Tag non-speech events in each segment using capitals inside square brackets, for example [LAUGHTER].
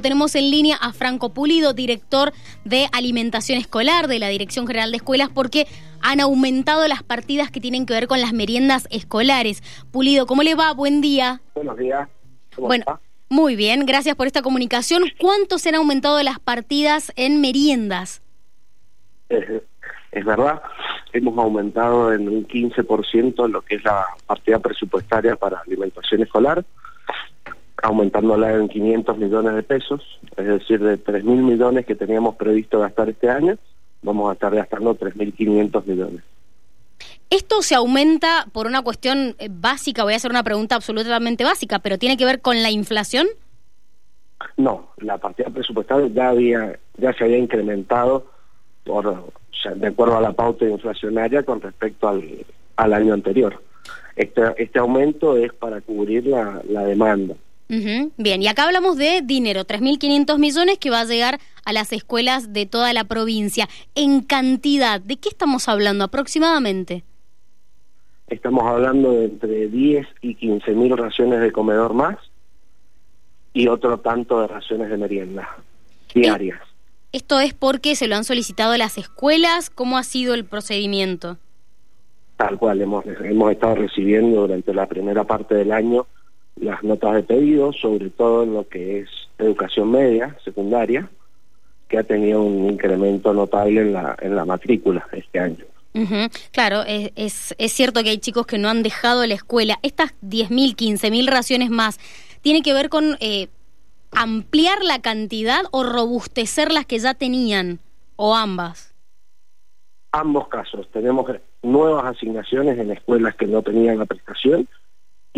Tenemos en línea a Franco Pulido, director de alimentación escolar de la Dirección General de Escuelas, porque han aumentado las partidas que tienen que ver con las meriendas escolares. Pulido, ¿cómo le va? Buen día. Buenos días. ¿Cómo bueno, muy bien, gracias por esta comunicación. ¿Cuánto se han aumentado las partidas en meriendas? Es, verdad, hemos aumentado en un 15% lo que es la partida presupuestaria para alimentación escolar aumentándola en 500 millones de pesos, es decir, de 3.000 millones que teníamos previsto gastar este año, vamos a estar gastando 3.500 millones. ¿Esto se aumenta por una cuestión eh, básica? Voy a hacer una pregunta absolutamente básica, pero ¿tiene que ver con la inflación? No, la partida presupuestaria ya había, ya se había incrementado por, de acuerdo a la pauta inflacionaria con respecto al, al año anterior. Este, este aumento es para cubrir la, la demanda. Bien, y acá hablamos de dinero, 3.500 millones que va a llegar a las escuelas de toda la provincia. En cantidad, ¿de qué estamos hablando aproximadamente? Estamos hablando de entre 10 y 15 mil raciones de comedor más y otro tanto de raciones de merienda diarias. ¿Esto es porque se lo han solicitado las escuelas? ¿Cómo ha sido el procedimiento? Tal cual, hemos, hemos estado recibiendo durante la primera parte del año las notas de pedido, sobre todo en lo que es educación media, secundaria, que ha tenido un incremento notable en la, en la matrícula este año. Claro, es, es, cierto que hay chicos que no han dejado la escuela. Estas 10.000, 15.000 raciones más, ¿tiene que ver con eh, ampliar la cantidad o robustecer las que ya tenían? ¿O ambas? Ambos casos. Tenemos nuevas asignaciones en escuelas que no tenían la prestación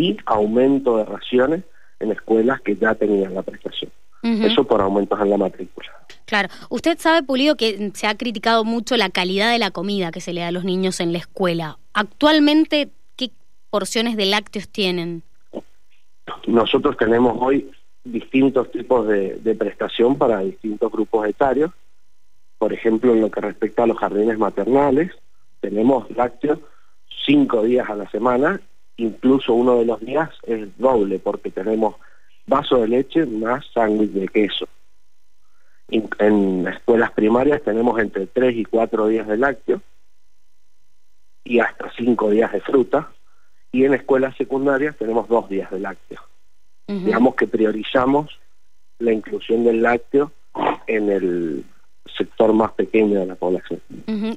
y aumento de raciones en escuelas que ya tenían la prestación. Eso por aumentos en la matrícula. Claro. Usted sabe, Pulido, que se ha criticado mucho la calidad de la comida que se le da a los niños en la escuela. Actualmente, ¿qué porciones de lácteos tienen? Nosotros tenemos hoy distintos tipos de, de prestación para distintos grupos etarios. Por ejemplo, en lo que respecta a los jardines maternales, tenemos lácteos cinco días a la semana incluso uno de los días es doble porque tenemos vaso de leche más sándwich de queso. En, escuelas primarias tenemos entre 3 y 4 días de lácteo y hasta 5 días de fruta y en escuelas secundarias tenemos 2 días de lácteo. Digamos que priorizamos la inclusión del lácteo en el sector más pequeño de la población.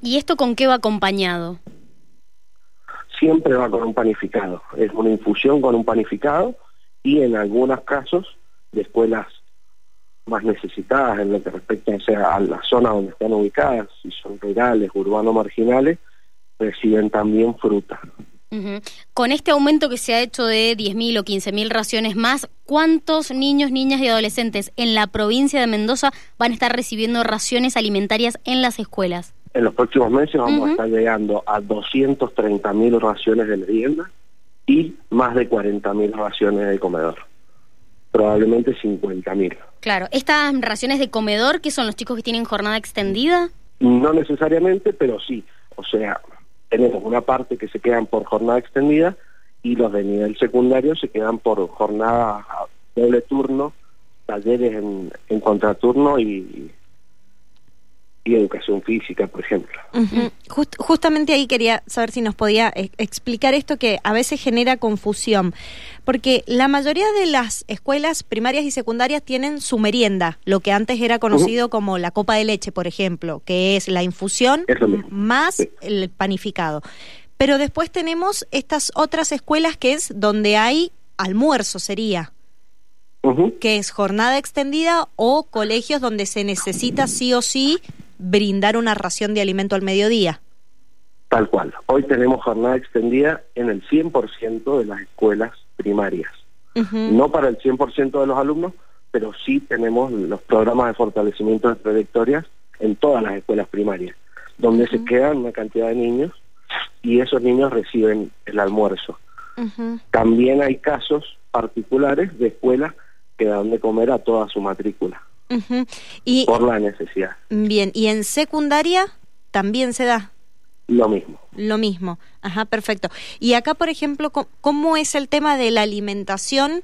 ¿Y esto con qué va acompañado? Siempre va con un panificado. Es una infusión con un panificado y en algunos casos de escuelas más necesitadas en lo que respecta a la zona donde están ubicadas, si son rurales, urbanos, marginales, reciben también fruta. Con este aumento que se ha hecho de 10.000 o 15.000 raciones más, ¿cuántos niños, niñas y adolescentes en la provincia de Mendoza van a estar recibiendo raciones alimentarias en las escuelas? En los próximos meses vamos a estar llegando a 230 mil raciones de merienda y más de 40 mil raciones de comedor. Probablemente 50 mil. Claro, ¿estas raciones de comedor, que son los chicos que tienen jornada extendida? No necesariamente, pero sí. O sea, tenemos una parte que se quedan por jornada extendida y los de nivel secundario se quedan por jornada doble turno, talleres en, en contraturno y, y educación física, por ejemplo. justamente ahí quería saber si nos podía e-, explicar esto que a veces genera confusión, porque la mayoría de las escuelas primarias y secundarias tienen su merienda, lo que antes era conocido como la copa de leche, por ejemplo, que es la infusión más el panificado. Pero después tenemos estas otras escuelas que es donde hay almuerzo, sería. que es jornada extendida o colegios donde se necesita sí o sí brindar una ración de alimento al mediodía. Tal cual. Hoy tenemos jornada extendida en el 100% de las escuelas primarias. No para el 100% de los alumnos, pero sí tenemos los programas de fortalecimiento de trayectorias en todas las escuelas primarias, donde se quedan una cantidad de niños y esos niños reciben el almuerzo. También hay casos particulares de escuelas que dan de comer a toda su matrícula y, por la necesidad. Bien, ¿y en secundaria también se da? Lo mismo. Lo mismo, ajá, perfecto. Y acá, por ejemplo, ¿cómo es el tema de la alimentación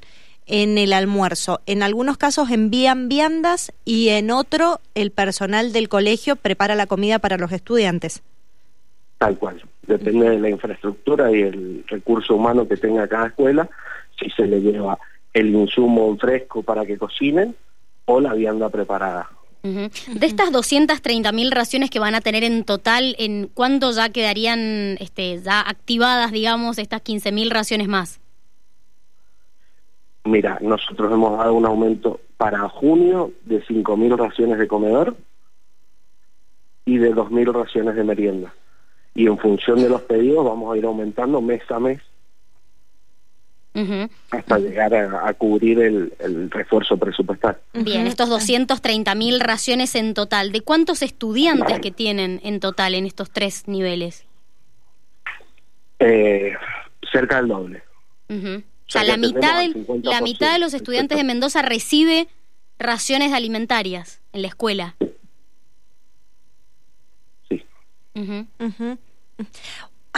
en el almuerzo. En algunos casos envían viandas y en otro el personal del colegio prepara la comida para los estudiantes. Tal cual. Depende de la infraestructura y el recurso humano que tenga cada escuela, si se le lleva el insumo fresco para que cocinen o la vianda preparada. De estas 230.000 raciones que van a tener en total, ¿en cuándo ya quedarían este, ya activadas, digamos, estas 15.000 raciones más? Mira, nosotros hemos dado un aumento para junio de 5.000 raciones de comedor y de 2.000 raciones de merienda. Y en función de los pedidos vamos a ir aumentando mes a mes hasta llegar a, cubrir el, refuerzo presupuestal. Bien, estos 230 mil raciones en total, ¿de cuántos estudiantes que tienen en total en estos tres niveles? Eh, cerca del doble. O sea, la mitad, la mitad de los estudiantes de Mendoza recibe raciones alimentarias en la escuela. Sí.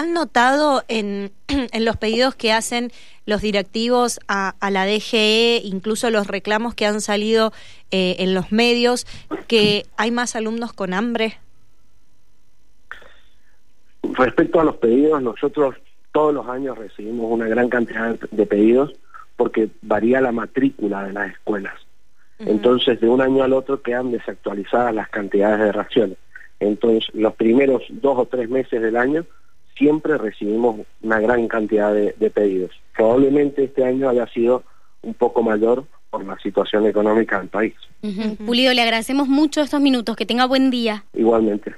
¿Han notado en, [CLEARS THROAT] en, los pedidos que hacen los directivos a, la DGE, incluso los reclamos que han salido eh, en los medios, que hay más alumnos con hambre? Respecto a los pedidos, nosotros todos los años recibimos una gran cantidad de pedidos porque varía la matrícula de las escuelas. Entonces, de un año al otro quedan desactualizadas las cantidades de raciones. Entonces, los primeros dos o tres meses del año siempre recibimos una gran cantidad de, pedidos. Probablemente este año haya sido un poco mayor por la situación económica del país. Pulido, le agradecemos mucho estos minutos. Que tenga buen día. Igualmente.